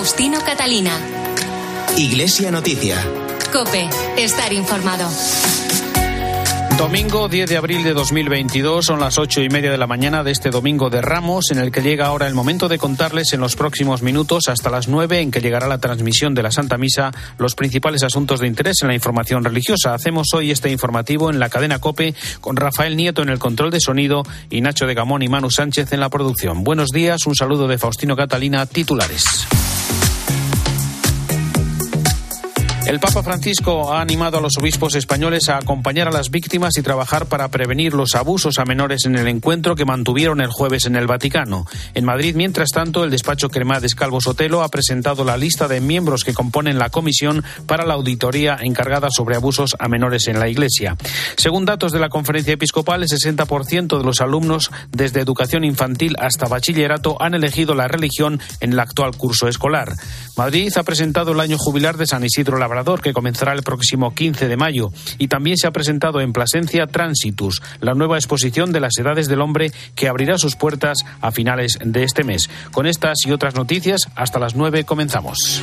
Faustino Catalina. Iglesia Noticia. Cope, estar informado. Domingo 10 de abril de 2022 son las ocho y media de la mañana de este domingo de Ramos, en el que llega ahora el momento de contarles en los próximos minutos hasta las nueve en que llegará la transmisión de la Santa Misa los principales asuntos de interés en la información religiosa. Hacemos hoy este informativo en la cadena Cope con Rafael Nieto en el control de sonido y Nacho de Gamón y Manu Sánchez en la producción. Buenos días, un saludo de Faustino Catalina, titulares. El Papa Francisco ha animado a los obispos españoles a acompañar a las víctimas y trabajar para prevenir los abusos a menores en el encuentro que mantuvieron el jueves en el Vaticano. En Madrid, mientras tanto, el despacho Cremades Calvo Sotelo ha presentado la lista de miembros que componen la comisión para la auditoría encargada sobre abusos a menores en la Iglesia. Según datos de la conferencia episcopal, el 60% de los alumnos desde educación infantil hasta bachillerato han elegido la religión en el actual curso escolar. Madrid ha presentado el año jubilar de San Isidro Labrador que comenzará el próximo 15 de mayo. Y también se ha presentado en Plasencia Transitus, la nueva exposición de las edades del hombre que abrirá sus puertas a finales de este mes. Con estas y otras noticias, hasta las 9 comenzamos.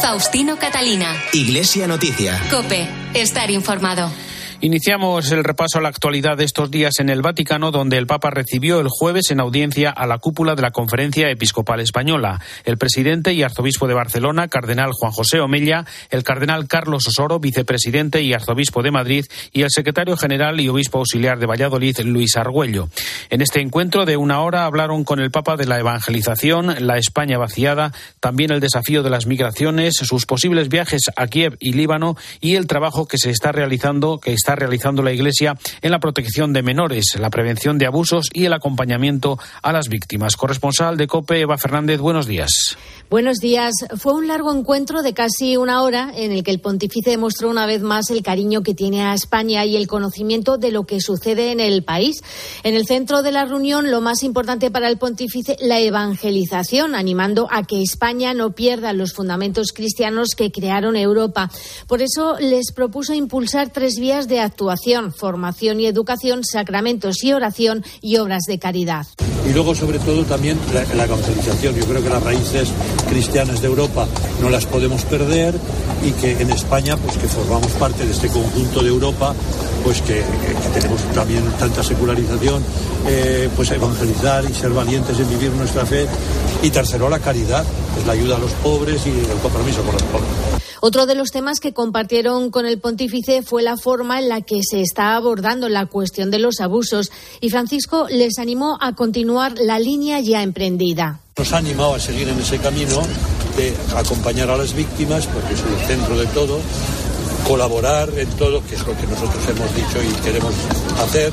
Faustino Catalina. Iglesia Noticia. Cope, estar informado. Iniciamos el repaso a la actualidad de estos días en el Vaticano, donde el Papa recibió el jueves en audiencia a la cúpula de la Conferencia Episcopal Española. El presidente y arzobispo de Barcelona, cardenal Juan José Omella, el cardenal Carlos Osoro, vicepresidente y arzobispo de Madrid, y el secretario general y obispo auxiliar de Valladolid, Luis Argüello. En este encuentro de una hora hablaron con el Papa de la evangelización, la España vaciada, también el desafío de las migraciones, sus posibles viajes a Kiev y Líbano y el trabajo que se está realizando, que realizando la Iglesia en la protección de menores, la prevención de abusos y el acompañamiento a las víctimas. Corresponsal de COPE, Eva Fernández, buenos días. Buenos días. Fue un largo encuentro de casi una hora en el que el pontífice demostró una vez más el cariño que tiene a España y el conocimiento de lo que sucede en el país. En el centro de la reunión, lo más importante para el pontífice, la evangelización, animando a que España no pierda los fundamentos cristianos que crearon Europa. Por eso les propuso impulsar tres vías de actuación, formación y educación, sacramentos y oración y obras de caridad. Y luego, sobre todo, también la, la evangelización. Yo creo que las raíces cristianas de Europa no las podemos perder y que en España, pues que formamos parte de este conjunto de Europa, pues que, tenemos también tanta secularización, eh, pues evangelizar y ser valientes en vivir nuestra fe. Y tercero, la caridad, es la ayuda a los pobres y el compromiso con los pobres. Otro de los temas que compartieron con el pontífice fue la forma en la que se está abordando la cuestión de los abusos y Francisco les animó a continuar la línea ya emprendida. Nos ha animado a seguir en ese camino de acompañar a las víctimas, porque es el centro de todo, colaborar en todo, que es lo que nosotros hemos dicho y queremos hacer,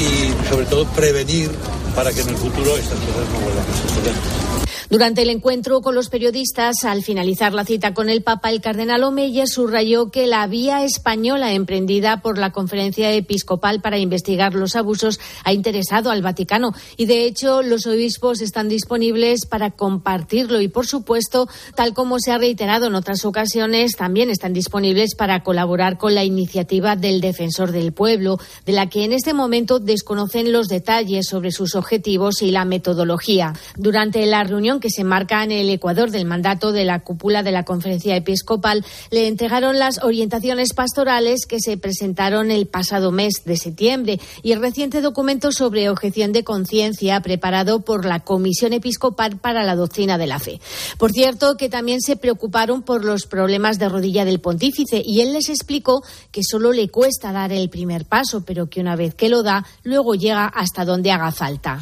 y sobre todo prevenir para que en el futuro estas cosas no vuelvan a suceder. Durante el encuentro con los periodistas, al finalizar la cita con el Papa, el cardenal Omeya subrayó que la vía española emprendida por la Conferencia Episcopal para investigar los abusos ha interesado al Vaticano y, de hecho, los obispos están disponibles para compartirlo y, por supuesto, tal como se ha reiterado en otras ocasiones, también están disponibles para colaborar con la iniciativa del Defensor del Pueblo, de la que en este momento desconocen los detalles sobre sus objetivos y la metodología. Durante la reunión que se marca en el Ecuador del mandato de la cúpula de la Conferencia Episcopal, le entregaron las orientaciones pastorales que se presentaron el pasado mes de septiembre y el reciente documento sobre objeción de conciencia preparado por la Comisión Episcopal para la Doctrina de la Fe. Por cierto, que también se preocuparon por los problemas de rodilla del pontífice y él les explicó que solo le cuesta dar el primer paso, pero que una vez que lo da, luego llega hasta donde haga falta.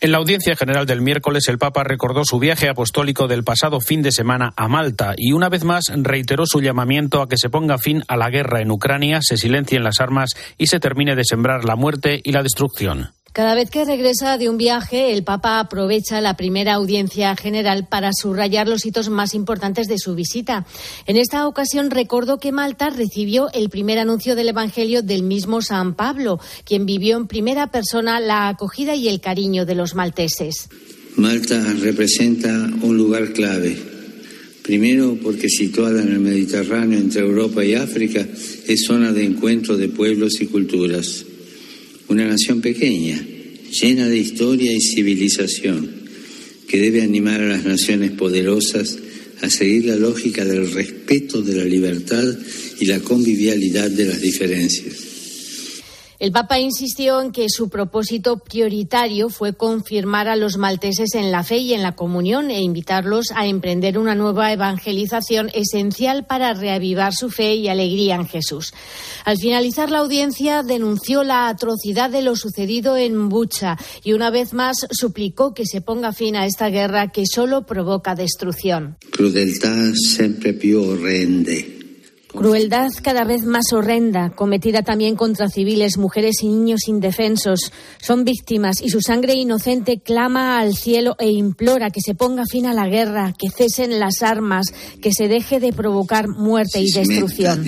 En la audiencia general del miércoles, el Papa recordó su viaje apostólico del pasado fin de semana a Malta y una vez más reiteró su llamamiento a que se ponga fin a la guerra en Ucrania, se silencien las armas y se termine de sembrar la muerte y la destrucción. Cada vez que regresa de un viaje, el Papa aprovecha la primera audiencia general para subrayar los hitos más importantes de su visita. En esta ocasión recordó que Malta recibió el primer anuncio del Evangelio del mismo San Pablo, quien vivió en primera persona la acogida y el cariño de los malteses. Malta representa un lugar clave. Primero porque situada en el Mediterráneo entre Europa y África, es zona de encuentro de pueblos y culturas. Una nación pequeña, llena de historia y civilización, que debe animar a las naciones poderosas a seguir la lógica del respeto de la libertad y la convivialidad de las diferencias. El Papa insistió en que su propósito prioritario fue confirmar a los malteses en la fe y en la comunión e invitarlos a emprender una nueva evangelización esencial para reavivar su fe y alegría en Jesús. Al finalizar la audiencia denunció la atrocidad de lo sucedido en Bucha y una vez más suplicó que se ponga fin a esta guerra que solo provoca destrucción. Crudeltà sempre più orrende Crueldad cada vez más horrenda, cometida también contra civiles, mujeres y niños indefensos. Son víctimas y su sangre inocente clama al cielo e implora que se ponga fin a la guerra, que cesen las armas, que se deje de provocar muerte y destrucción.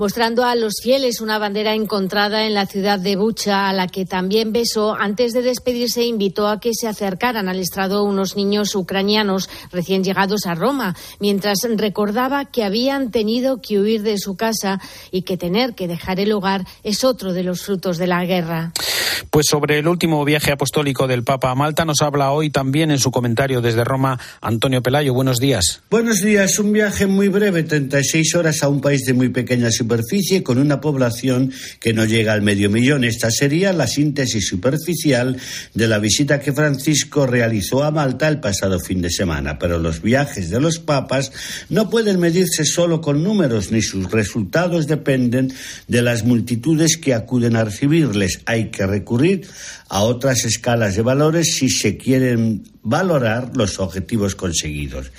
Mostrando a los fieles una bandera encontrada en la ciudad de Bucha, a la que también besó. Antes de despedirse, invitó a que se acercaran al estrado unos niños ucranianos recién llegados a Roma, mientras recordaba que habían tenido que huir de su casa y que tener que dejar el hogar es otro de los frutos de la guerra. Pues sobre el último viaje apostólico del Papa a Malta nos habla hoy también en su comentario desde Roma Antonio Pelayo. Buenos días. Buenos días. Un viaje muy breve, 36 horas a un país de muy pequeña con una población que no llega al medio millón. Esta sería la síntesis superficial de la visita que Francisco realizó a Malta el pasado fin de semana. Pero los viajes de los papas no pueden medirse solo con números, ni sus resultados dependen de las multitudes que acuden a recibirles. Hay que recurrir a otras escalas de valores si se quieren valorar los objetivos conseguidos.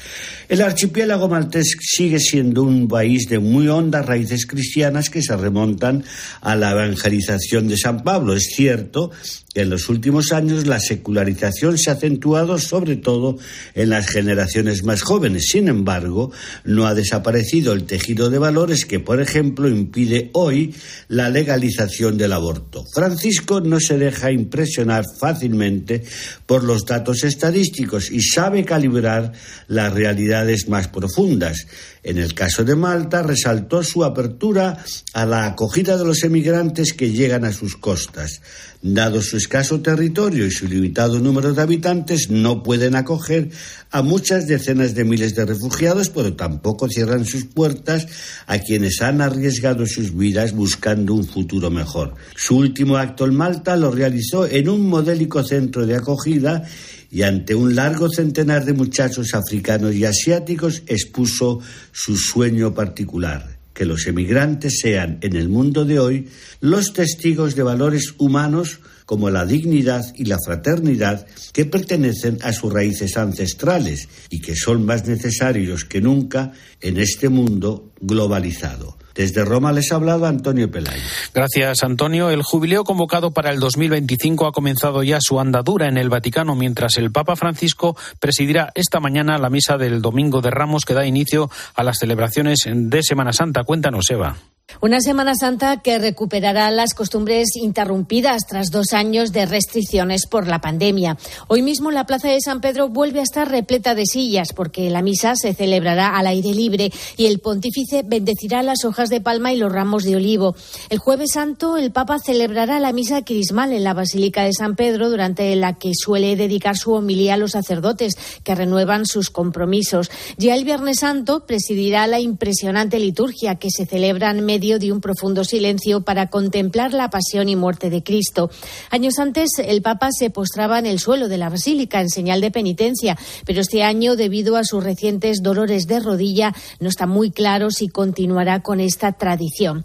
El archipiélago maltés sigue siendo un país de muy hondas raíces cristianas que se remontan a la evangelización de San Pablo. Es cierto en los últimos años la secularización se ha acentuado sobre todo en las generaciones más jóvenes. Sin embargo, no ha desaparecido el tejido de valores que, por ejemplo, impide hoy la legalización del aborto. Francisco no se deja impresionar fácilmente por los datos estadísticos y sabe calibrar las realidades más profundas. En el caso de Malta, resaltó su apertura a la acogida de los emigrantes que llegan a sus costas. Dado su escaso territorio y su limitado número de habitantes, no pueden acoger a muchas decenas de miles de refugiados, pero tampoco cierran sus puertas a quienes han arriesgado sus vidas buscando un futuro mejor. Su último acto en Malta lo realizó en un modélico centro de acogida y ante un largo centenar de muchachos africanos y asiáticos expuso su sueño particular, que los emigrantes sean en el mundo de hoy los testigos de valores humanos como la dignidad y la fraternidad que pertenecen a sus raíces ancestrales y que son más necesarios que nunca en este mundo globalizado. Desde Roma les ha hablado Antonio Pelayo. Gracias, Antonio. El jubileo convocado para el 2025 ha comenzado ya su andadura en el Vaticano, mientras el Papa Francisco presidirá esta mañana la misa del Domingo de Ramos que da inicio a las celebraciones de Semana Santa. Cuéntanos, Eva. Una Semana Santa que recuperará las costumbres interrumpidas tras dos años de restricciones por la pandemia. Hoy mismo la Plaza de San Pedro vuelve a estar repleta de sillas porque la misa se celebrará al aire libre y el pontífice bendecirá las hojas de palma y los ramos de olivo. El jueves santo el Papa celebrará la misa crismal en la Basílica de San Pedro durante la que suele dedicar su homilía a los sacerdotes que renuevan sus compromisos. Ya el Viernes Santo presidirá la impresionante liturgia que se celebra en medio de un profundo silencio para contemplar la pasión y muerte de Cristo. Años antes, el Papa se postraba en el suelo de la basílica en señal de penitencia, pero este año, debido a sus recientes dolores de rodilla, no está muy claro si continuará con esta tradición.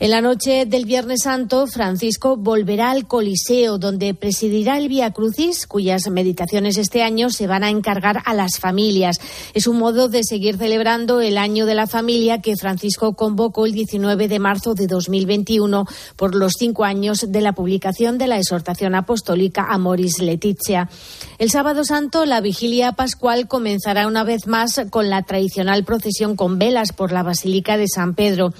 En la noche del Viernes Santo, Francisco volverá al Coliseo, donde presidirá el Vía Crucis, cuyas meditaciones este año se van a encargar a las familias. Es un modo de seguir celebrando el año de la familia que Francisco convocó el 19 de marzo de 2021 por los cinco años de la publicación de la exhortación apostólica Amoris Letizia. El sábado santo, la vigilia pascual comenzará una vez más con la tradicional procesión con velas por la Basílica de San Pedro.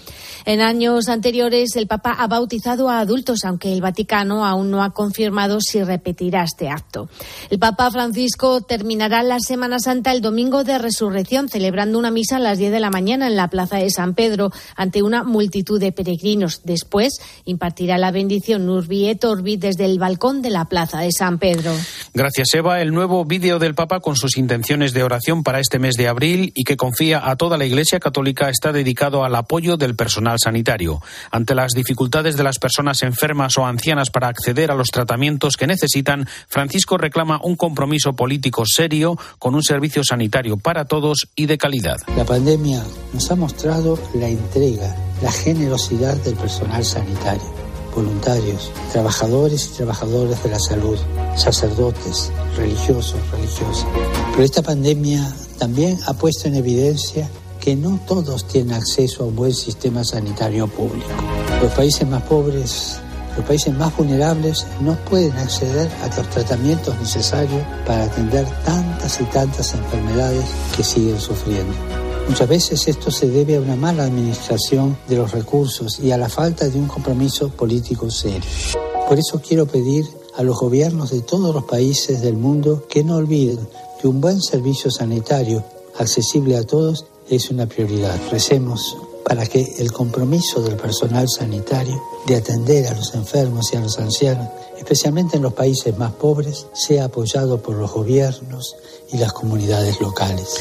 En años anteriores, el Papa ha bautizado a adultos, aunque el Vaticano aún no ha confirmado si repetirá este acto. El Papa Francisco terminará la Semana Santa el domingo de Resurrección, celebrando una misa a las 10 de la mañana en la Plaza de San Pedro, ante una multitud de peregrinos. Después impartirá la bendición Urbi et Orbi desde el balcón de la plaza de San Pedro. Gracias, Eva. El nuevo vídeo del Papa con sus intenciones de oración para este mes de abril y que confía a toda la Iglesia Católica está dedicado al apoyo del personal sanitario. Ante las dificultades de las personas enfermas o ancianas para acceder a los tratamientos que necesitan, Francisco reclama un compromiso político serio con un servicio sanitario para todos y de calidad. La pandemia nos ha mostrado la entrega, la generosidad del personal sanitario, voluntarios, trabajadores y trabajadoras de la salud, sacerdotes, religiosos, religiosas. Pero esta pandemia también ha puesto en evidencia que no todos tienen acceso a un buen sistema sanitario público. Los países más pobres, los países más vulnerables no pueden acceder a los tratamientos necesarios para atender tantas y tantas enfermedades que siguen sufriendo. Muchas veces esto se debe a una mala administración de los recursos y a la falta de un compromiso político serio. Por eso quiero pedir a los gobiernos de todos los países del mundo que no olviden que un buen servicio sanitario accesible a todos es una prioridad. Recemos para que el compromiso del personal sanitario de atender a los enfermos y a los ancianos, especialmente en los países más pobres, sea apoyado por los gobiernos y las comunidades locales.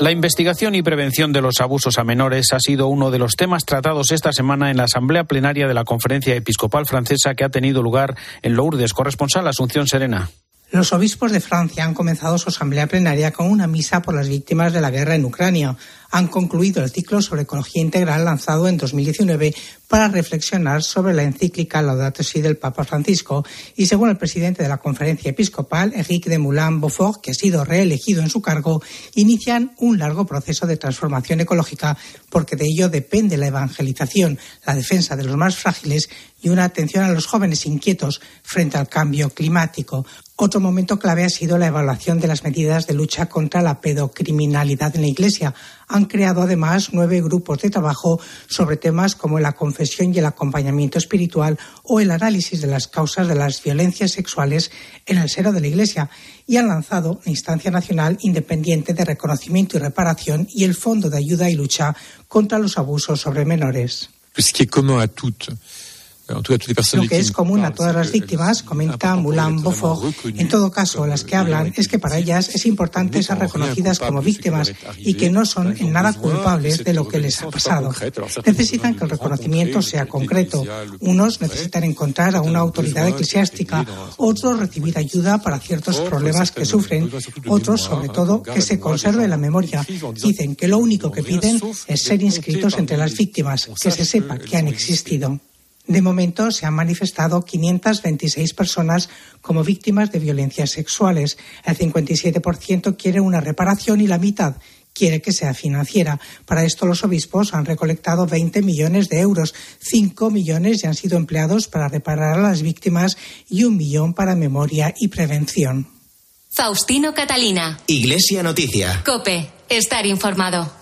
La investigación y prevención de los abusos a menores ha sido uno de los temas tratados esta semana en la Asamblea Plenaria de la Conferencia Episcopal Francesa que ha tenido lugar en Lourdes. Corresponsal Asunción Serena. Los obispos de Francia han comenzado su asamblea plenaria con una misa por las víctimas de la guerra en Ucrania. Han concluido el ciclo sobre ecología integral lanzado en 2019 para reflexionar sobre la encíclica Laudato Si del Papa Francisco y según el presidente de la conferencia episcopal, Enrique de Moulin-Beaufort, que ha sido reelegido en su cargo, inician un largo proceso de transformación ecológica porque de ello depende la evangelización, la defensa de los más frágiles y una atención a los jóvenes inquietos frente al cambio climático. Otro momento clave ha sido la evaluación de las medidas de lucha contra la pedocriminalidad en la Iglesia. Han creado además nueve grupos de trabajo sobre temas como la confesión y el acompañamiento espiritual o el análisis de las causas de las violencias sexuales en el seno de la Iglesia y han lanzado la Instancia Nacional Independiente de Reconocimiento y Reparación y el Fondo de Ayuda y Lucha contra los Abusos sobre Menores. Lo que es común a todas las víctimas, comenta Moulin Beaufort, en todo caso, las que hablan es que para ellas es importante ser reconocidas como víctimas y que no son en nada culpables de lo que les ha pasado. Necesitan que el reconocimiento sea concreto. Unos necesitan encontrar a una autoridad eclesiástica, otros recibir ayuda para ciertos problemas que sufren, otros, sobre todo, que se conserve la memoria. Dicen que lo único que piden es ser inscritos entre las víctimas, que se sepa que han existido. De momento se han manifestado 526 personas como víctimas de violencias sexuales. El 57% quiere una reparación y la mitad quiere que sea financiera. Para esto los obispos han recolectado 20 millones de euros. 5 millones ya han sido empleados para reparar a las víctimas y un millón para memoria y prevención. Faustino Catalina. Iglesia Noticia. Cope. Estar informado.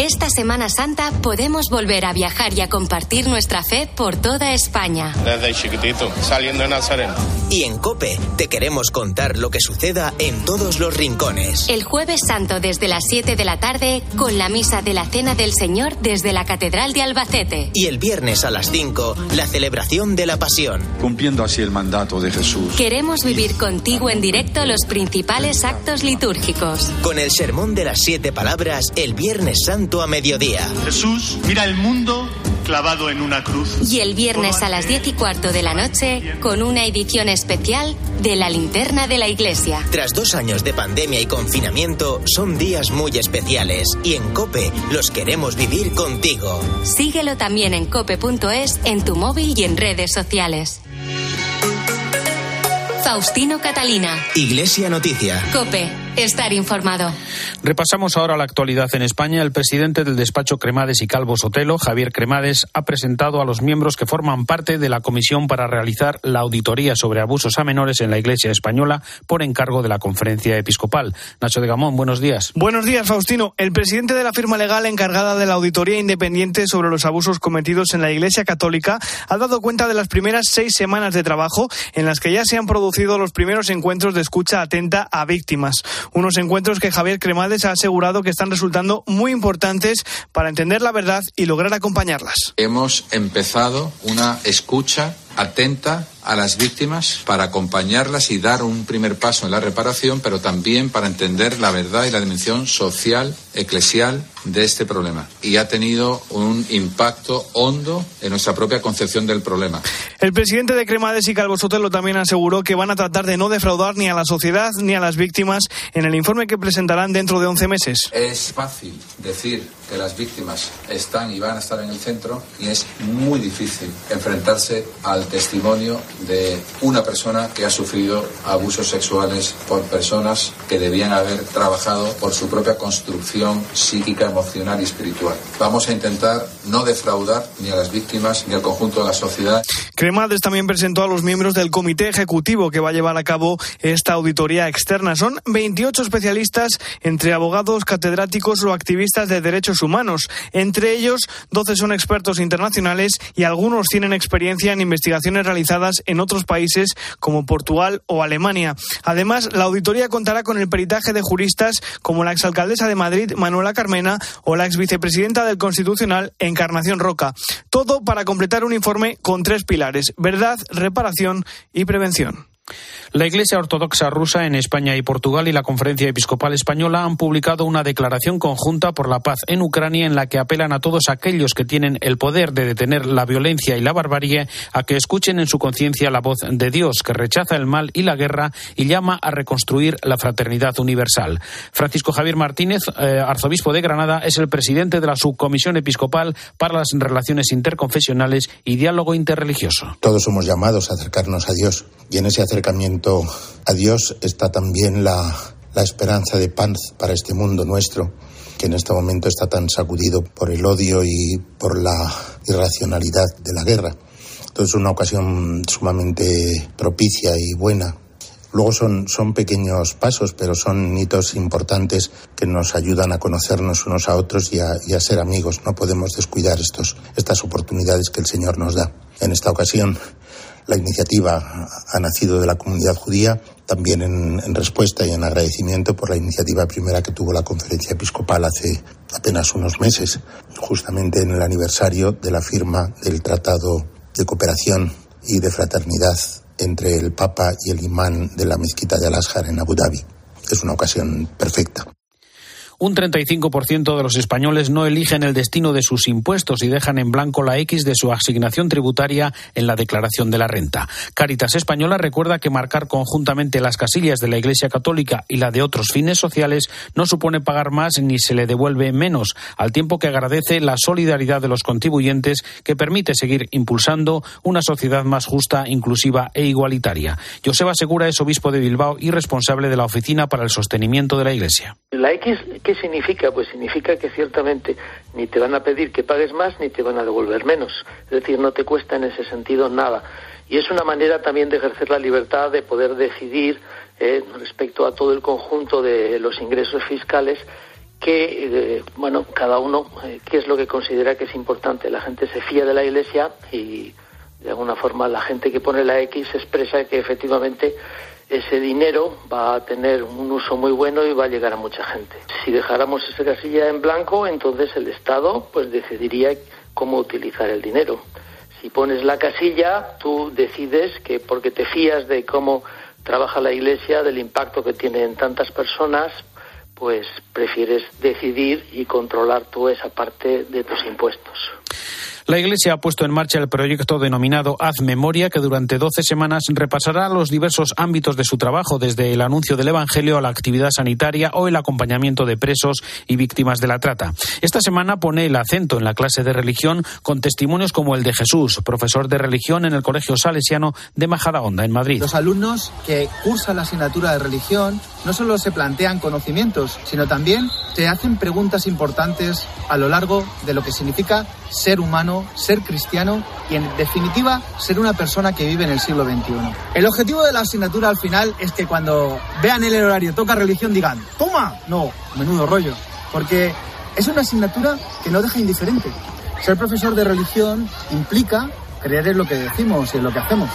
Esta Semana Santa podemos volver a viajar y a compartir nuestra fe por toda España. Desde chiquitito, saliendo de Nazaret. Y en Cope te queremos contar lo que suceda en todos los rincones. El jueves santo desde las 7 de la tarde con la misa de la Cena del Señor desde la Catedral de Albacete. Y el viernes a las 5 la celebración de la Pasión. Cumpliendo así el mandato de Jesús. Queremos vivir contigo en directo los principales actos litúrgicos. Con el sermón de las siete palabras el viernes santo a mediodía. Jesús mira el mundo clavado en una cruz. Y el viernes a las diez y cuarto de la noche con una edición especial de la linterna de la iglesia. Tras dos años de pandemia y confinamiento, son días muy especiales y en Cope los queremos vivir contigo. Síguelo también en cope.es, en tu móvil y en redes sociales. Faustino Catalina. Iglesia Noticia. Cope. Estar informado. Repasamos ahora la actualidad en España. El presidente del despacho Cremades y Calvo Sotelo, Javier Cremades, ha presentado a los miembros que forman parte de la comisión para realizar la auditoría sobre abusos a menores en la Iglesia española por encargo de la conferencia episcopal. Nacho de Gamón, buenos días. Buenos días, Faustino. El presidente de la firma legal encargada de la auditoría independiente sobre los abusos cometidos en la Iglesia católica ha dado cuenta de las primeras seis semanas de trabajo en las que ya se han producido los primeros encuentros de escucha atenta a víctimas. Unos encuentros que Javier Cremades ha asegurado que están resultando muy importantes para entender la verdad y lograr acompañarlas. Hemos empezado una escucha atenta a las víctimas para acompañarlas y dar un primer paso en la reparación, pero también para entender la verdad y la dimensión social, eclesial de este problema. Y ha tenido un impacto hondo en nuestra propia concepción del problema. El presidente de Cremades y Calvo Sotelo también aseguró que van a tratar de no defraudar ni a la sociedad ni a las víctimas en el informe que presentarán dentro de 11 meses. Es fácil decir que las víctimas están y van a estar en el centro y es muy difícil enfrentarse al testimonio de una persona que ha sufrido abusos sexuales por personas que debían haber trabajado por su propia construcción psíquica, emocional y espiritual. Vamos a intentar no defraudar ni a las víctimas ni al conjunto de la sociedad. Cremades también presentó a los miembros del comité ejecutivo que va a llevar a cabo esta auditoría externa. Son 28 especialistas entre abogados, catedráticos o activistas de derechos humanos. Entre ellos, 12 son expertos internacionales y algunos tienen experiencia en investigaciones realizadas otros países como Portugal o Alemania. Además, la auditoría contará con el peritaje de juristas como la exalcaldesa de Madrid, Manuela Carmena, o la exvicepresidenta del Constitucional, Encarnación Roca. Todo para completar un informe con tres pilares, verdad, reparación y prevención. La Iglesia Ortodoxa rusa en España y Portugal y la Conferencia Episcopal Española han publicado una declaración conjunta por la paz en Ucrania en la que apelan a todos aquellos que tienen el poder de detener la violencia y la barbarie a que escuchen en su conciencia la voz de Dios que rechaza el mal y la guerra y llama a reconstruir la fraternidad universal. Francisco Javier Martínez, eh, arzobispo de Granada, es el presidente de la Subcomisión Episcopal para las Relaciones Interconfesionales y Diálogo Interreligioso. Todos somos llamados a acercarnos a Dios y en ese acercamiento a Dios está también la, esperanza de paz para este mundo nuestro, que en este momento está tan sacudido por el odio y por la irracionalidad de la guerra. Entonces es una ocasión sumamente propicia y buena. Luego son, son pequeños pasos, pero son hitos importantes que nos ayudan a conocernos unos a otros y a, y a ser amigos. No podemos descuidar estos, estas oportunidades que el Señor nos da. En esta ocasión la iniciativa ha nacido de la comunidad judía, también en, respuesta y en agradecimiento por la iniciativa primera que tuvo la conferencia episcopal hace apenas unos meses, justamente en el aniversario de la firma del Tratado de Cooperación y de Fraternidad entre el Papa y el imán de la mezquita de Al-Azhar en Abu Dhabi. Es una ocasión perfecta. Un 35% de los españoles no eligen el destino de sus impuestos y dejan en blanco la X de su asignación tributaria en la declaración de la renta. Caritas Española recuerda que marcar conjuntamente las casillas de la Iglesia Católica y la de otros fines sociales no supone pagar más ni se le devuelve menos, al tiempo que agradece la solidaridad de los contribuyentes que permite seguir impulsando una sociedad más justa, inclusiva e igualitaria. Joseba Segura es obispo de Bilbao y responsable de la Oficina para el Sostenimiento de la Iglesia. ¿Qué significa? Pues significa que ciertamente ni te van a pedir que pagues más ni te van a devolver menos. Es decir, no te cuesta en ese sentido nada. Y es una manera también de ejercer la libertad de poder decidir eh, respecto a todo el conjunto de los ingresos fiscales que, eh, bueno, cada uno, eh, qué es lo que considera que es importante. La gente se fía de la Iglesia y, de alguna forma, la gente que pone la X expresa que efectivamente ese dinero va a tener un uso muy bueno y va a llegar a mucha gente. Si dejáramos esa casilla en blanco, entonces el Estado pues decidiría cómo utilizar el dinero. Si pones la casilla, tú decides que porque te fías de cómo trabaja la Iglesia, del impacto que tiene en tantas personas, pues prefieres decidir y controlar tú esa parte de tus impuestos. La Iglesia ha puesto en marcha el proyecto denominado Haz Memoria, que durante 12 semanas repasará los diversos ámbitos de su trabajo, desde el anuncio del Evangelio a la actividad sanitaria o el acompañamiento de presos y víctimas de la trata. Esta semana pone el acento en la clase de religión con testimonios como el de Jesús, profesor de religión en el Colegio Salesiano de Majadahonda, en Madrid. Los alumnos que cursan la asignatura de religión no solo se plantean conocimientos, sino también se hacen preguntas importantes a lo largo de lo que significa ser humano, ser cristiano y, en definitiva, ser una persona que vive en el siglo XXI. El objetivo de la asignatura al final es que cuando vean el horario toca religión digan, ¡toma! No, menudo rollo. Porque es una asignatura que no deja indiferente. Ser profesor de religión implica creer en lo que decimos y en lo que hacemos.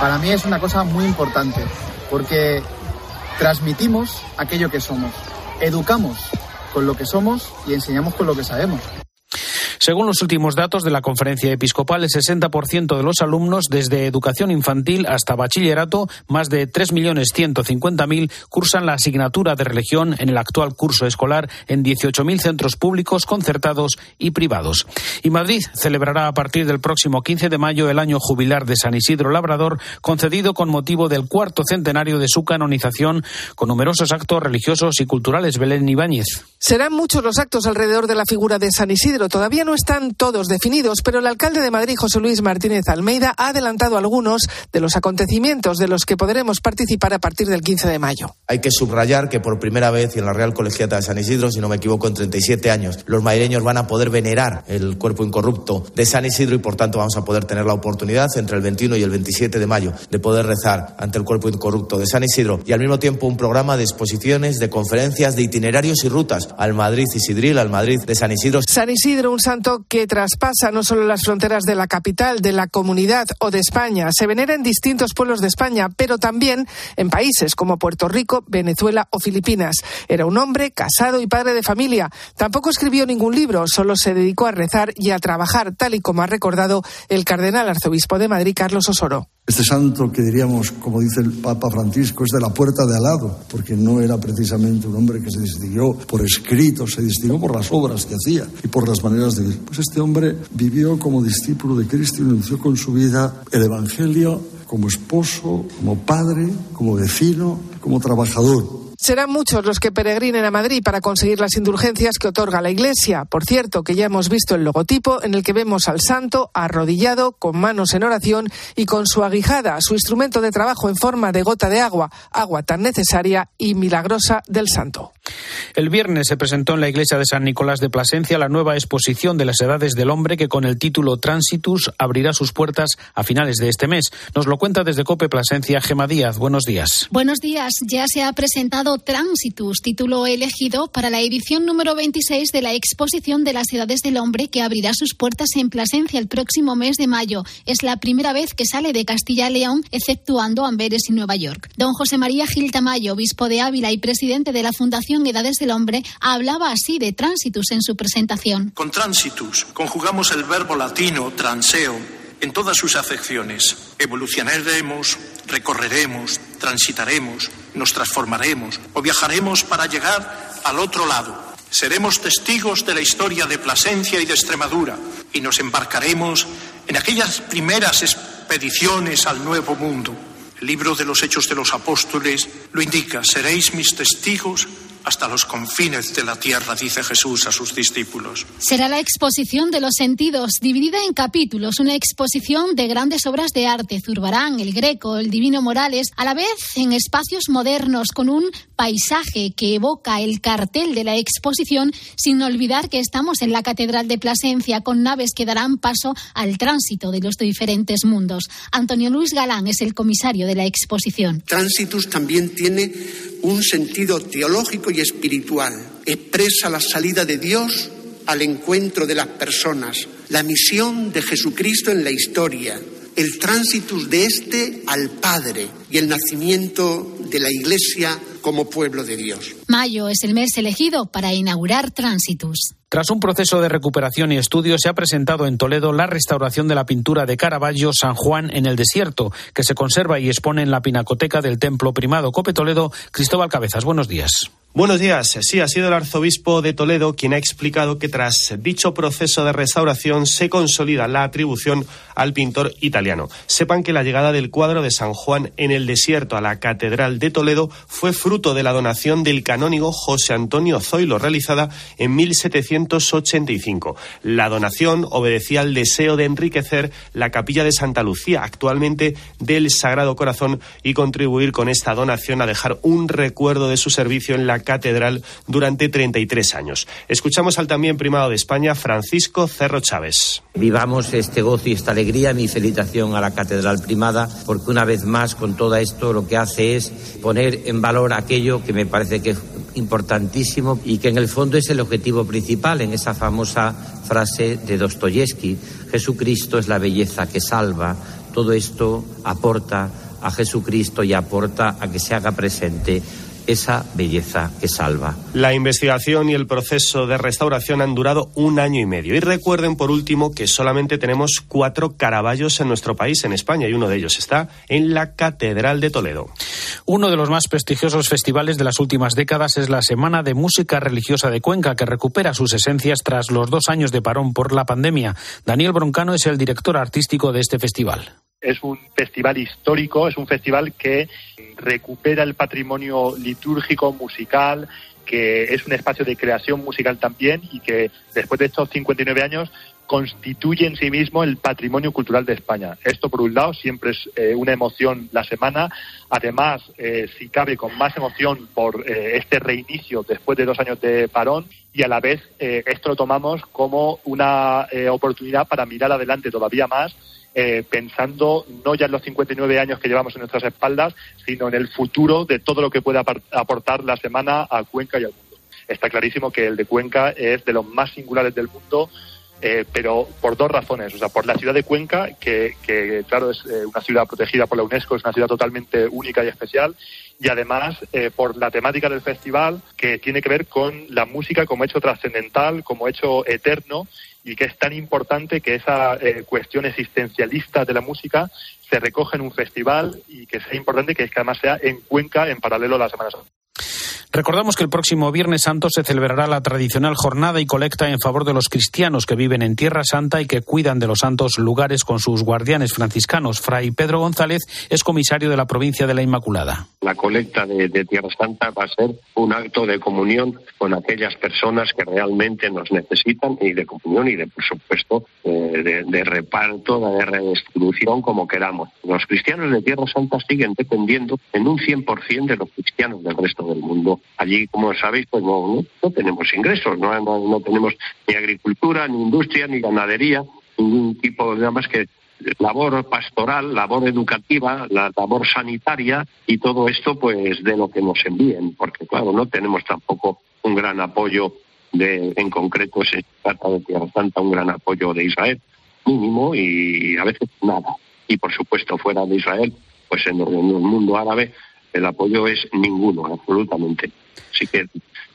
Para mí es una cosa muy importante, porque Transmitimos aquello que somos. Educamos con lo que somos y enseñamos con lo que sabemos. Según los últimos datos de la conferencia episcopal, el 60% de los alumnos, desde educación infantil hasta bachillerato, más de 3.150.000, cursan la asignatura de religión en el actual curso escolar en 18.000 centros públicos, concertados y privados. Y Madrid celebrará a partir del próximo 15 de mayo el año jubilar de San Isidro Labrador, concedido con motivo del cuarto centenario de su canonización, con numerosos actos religiosos y culturales. Belén Ibáñez. Serán muchos los actos alrededor de la figura de San Isidro. Todavía están todos definidos, pero el alcalde de Madrid, José Luis Martínez Almeida, ha adelantado algunos de los acontecimientos de los que podremos participar a partir del 15 de mayo. Hay que subrayar que por primera vez en la Real Colegiata de San Isidro, si no me equivoco, en 37 años, los madrileños van a poder venerar el cuerpo incorrupto de San Isidro y por tanto vamos a poder tener la oportunidad entre el 21 y el 27 de mayo de poder rezar ante el cuerpo incorrupto de San Isidro y al mismo tiempo un programa de exposiciones, de conferencias, de itinerarios y rutas al Madrid Isidril, al Madrid de San Isidro. San Isidro, un santo que traspasa no solo las fronteras de la capital, de la comunidad o de España. Se venera en distintos pueblos de España, pero también en países como Puerto Rico, Venezuela o Filipinas. Era un hombre casado y padre de familia. Tampoco escribió ningún libro, solo se dedicó a rezar y a trabajar, tal y como ha recordado el cardenal arzobispo de Madrid, Carlos Osoro. Este santo que diríamos, como dice el Papa Francisco, es de la puerta de al lado, porque no era precisamente un hombre que se distinguió por escrito, se distinguió por las obras que hacía y por las maneras de vivir. Pues este hombre vivió como discípulo de Cristo y anunció con su vida el Evangelio como esposo, como padre, como vecino, como trabajador. Serán muchos los que peregrinen a Madrid para conseguir las indulgencias que otorga la Iglesia. Por cierto, que ya hemos visto el logotipo en el que vemos al santo arrodillado, con manos en oración y con su aguijada, su instrumento de trabajo en forma de gota de agua, agua tan necesaria y milagrosa del santo. El viernes se presentó en la iglesia de San Nicolás de Plasencia la nueva exposición de las edades del hombre que con el título Transitus abrirá sus puertas a finales de este mes. Nos lo cuenta desde Cope Plasencia Gema Díaz. Buenos días. Buenos días. Ya se ha presentado Transitus, título elegido para la edición número 26 de la exposición de las edades del hombre que abrirá sus puertas en Plasencia el próximo mes de mayo. Es la primera vez que sale de Castilla y León, exceptuando Amberes y Nueva York. Don José María Gil Tamayo, obispo de Ávila y presidente de la Fundación Edades del Hombre, hablaba así de Transitus en su presentación. Con Transitus conjugamos el verbo latino transeo en todas sus acepciones. Evolucionaremos, recorreremos, transitaremos, nos transformaremos o viajaremos para llegar al otro lado. Seremos testigos de la historia de Plasencia y de Extremadura y nos embarcaremos en aquellas primeras expediciones al Nuevo Mundo. El libro de los Hechos de los Apóstoles lo indica, seréis mis testigos hasta los confines de la tierra, dice Jesús a sus discípulos. Será la exposición de los sentidos, dividida en capítulos, una exposición de grandes obras de arte, Zurbarán, el Greco, el Divino Morales, a la vez en espacios modernos, con un paisaje que evoca el cartel de la exposición, sin olvidar que estamos en la Catedral de Plasencia, con naves que darán paso al tránsito de los diferentes mundos. Antonio Luis Galán es el comisario de la exposición. Tránsitus también tiene un sentido teológico y espiritual. Expresa la salida de Dios al encuentro de las personas, la misión de Jesucristo en la historia, el tránsitus de éste al Padre y el nacimiento de la Iglesia como pueblo de Dios. Mayo es el mes elegido para inaugurar Tránsitus. Tras un proceso de recuperación y estudio, se ha presentado en Toledo la restauración de la pintura de Caravaggio San Juan en el desierto, que se conserva y expone en la pinacoteca del Templo Primado Cope Toledo. Cristóbal Cabezas, buenos días. Buenos días. Sí, ha sido el arzobispo de Toledo quien ha explicado que tras dicho proceso de restauración se consolida la atribución al pintor italiano. Sepan que la llegada del cuadro de San Juan en el desierto a la Catedral de Toledo fue fruto de la donación del canónigo José Antonio Zoilo realizada en 1785. La donación obedecía al deseo de enriquecer la capilla de Santa Lucía, actualmente del Sagrado Corazón, y contribuir con esta donación a dejar un recuerdo de su servicio en la catedral durante 33 años. Escuchamos al también primado de España, Francisco Cerro Chávez. Vivamos este gozo y esta alegría, mi felicitación a la catedral primada, porque una vez más con todo esto lo que hace es poner en valor aquello que me parece que es importantísimo y que en el fondo es el objetivo principal en esa famosa frase de Dostoyevsky, Jesucristo es la belleza que salva, todo esto aporta a Jesucristo y aporta a que se haga presente esa belleza que salva. La investigación y el proceso de restauración han durado un año y medio. Y recuerden, por último, que solamente tenemos cuatro caraballos en nuestro país, en España, y uno de ellos está en la Catedral de Toledo. Uno de los más prestigiosos festivales de las últimas décadas es la Semana de Música Religiosa de Cuenca, que recupera sus esencias tras los dos años de parón por la pandemia. Daniel Broncano es el director artístico de este festival es un festival histórico, es un festival que recupera el patrimonio litúrgico, musical, que es un espacio de creación musical también y que después de estos 59 años constituye en sí mismo el patrimonio cultural de España. Esto, por un lado, siempre es eh, una emoción la semana. Además, eh, si cabe, con más emoción por eh, este reinicio después de dos años de parón y a la vez esto lo tomamos como una oportunidad para mirar adelante todavía más eh, pensando no ya en los 59 años que llevamos en nuestras espaldas, sino en el futuro de todo lo que pueda aportar la semana a Cuenca y al mundo. Está clarísimo que el de Cuenca es de los más singulares del mundo, eh, pero por dos razones. O sea, por la ciudad de Cuenca, que, claro, es eh, una ciudad protegida por la UNESCO, es una ciudad totalmente única y especial, y además por la temática del festival, que tiene que ver con la música como hecho trascendental, como hecho eterno, y que es tan importante que esa eh, cuestión existencialista de la música se recoge en un festival y que sea importante que, que además sea en Cuenca en paralelo a la Semana Santa. Recordamos que el próximo Viernes Santo se celebrará la tradicional jornada y colecta en favor de los cristianos que viven en Tierra Santa y que cuidan de los santos lugares con sus guardianes franciscanos. Fray Pedro González es comisario de la provincia de la Inmaculada. La colecta de, Tierra Santa va a ser un acto de comunión con aquellas personas que realmente nos necesitan y de comunión y de, por supuesto, eh, de, reparto, de redistribución, como queramos. Los cristianos de Tierra Santa siguen dependiendo en un 100% de los cristianos del resto del mundo. Allí, como sabéis, pues no, tenemos ingresos, no, tenemos ni agricultura, ni industria, ni ganadería, ningún tipo de nada más que labor pastoral, labor educativa, la labor sanitaria y todo esto pues de lo que nos envíen, porque claro, no tenemos tampoco un gran apoyo de, en concreto se trata de Tierra Santa, un gran apoyo de Israel, mínimo y a veces nada. Y por supuesto fuera de Israel, pues en el mundo árabe el apoyo es ninguno, absolutamente. Así que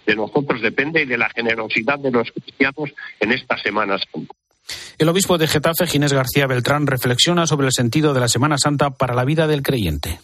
de nosotros depende y de la generosidad de los cristianos en estas Semanas El obispo de Getafe, Ginés García Beltrán, reflexiona sobre el sentido de la Semana Santa para la vida del creyente.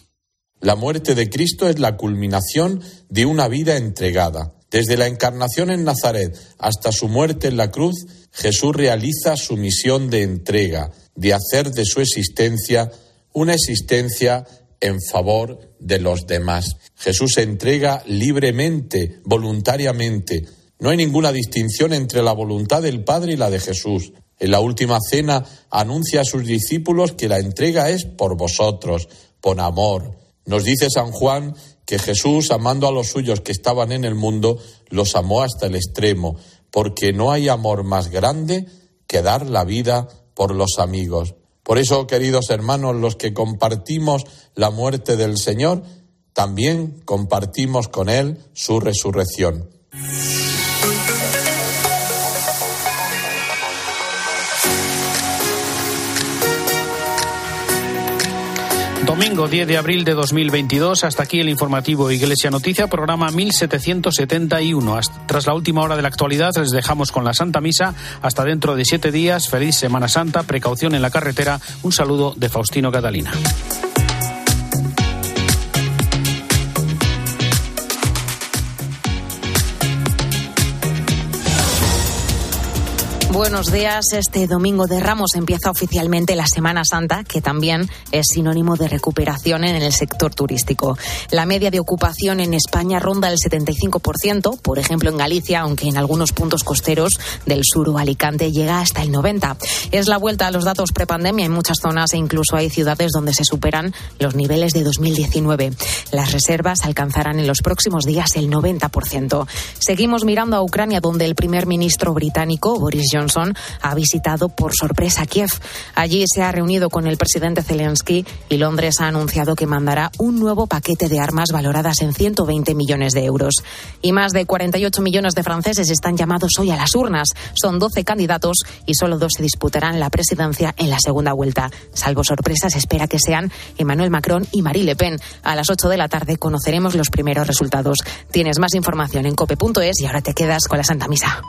La muerte de Cristo es la culminación de una vida entregada. Desde la encarnación en Nazaret hasta su muerte en la cruz, Jesús realiza su misión de entrega, de hacer de su existencia una existencia en favor de los demás. Jesús se entrega libremente, voluntariamente. No hay ninguna distinción entre la voluntad del Padre y la de Jesús. En la última cena anuncia a sus discípulos que la entrega es por vosotros, por amor. Nos dice San Juan que Jesús, amando a los suyos que estaban en el mundo, los amó hasta el extremo, porque no hay amor más grande que dar la vida por los amigos. Por eso, queridos hermanos, los que compartimos la muerte del Señor, también compartimos con Él su resurrección. Domingo 10 de abril de 2022, hasta aquí el informativo Iglesia Noticia, programa 1771. Tras la última hora de la actualidad, les dejamos con la Santa Misa. Hasta dentro de siete días, feliz Semana Santa, precaución en la carretera. Un saludo de Faustino Catalina. Buenos días. Este domingo de Ramos empieza oficialmente la Semana Santa, que también es sinónimo de recuperación en el sector turístico. La media de ocupación en España ronda el 75%, por ejemplo en Galicia, aunque en algunos puntos costeros del sur o Alicante llega hasta el 90%. Es la vuelta a los datos prepandemia en muchas zonas e incluso hay ciudades donde se superan los niveles de 2019. Las reservas alcanzarán en los próximos días el 90%. Seguimos mirando a Ucrania, donde el primer ministro británico Boris Johnson Ha visitado por sorpresa Kiev. Allí se ha reunido con el presidente Zelensky y Londres ha anunciado que mandará un nuevo paquete de armas valoradas en 120 millones de euros. Y más de 48 millones de franceses están llamados hoy a las urnas. Son 12 candidatos y solo dos se disputarán la presidencia en la segunda vuelta. Salvo sorpresas, espera que sean Emmanuel Macron y Marie Le Pen. A las 8 de la tarde conoceremos los primeros resultados. Tienes más información en cope.es y ahora te quedas con la Santa Misa.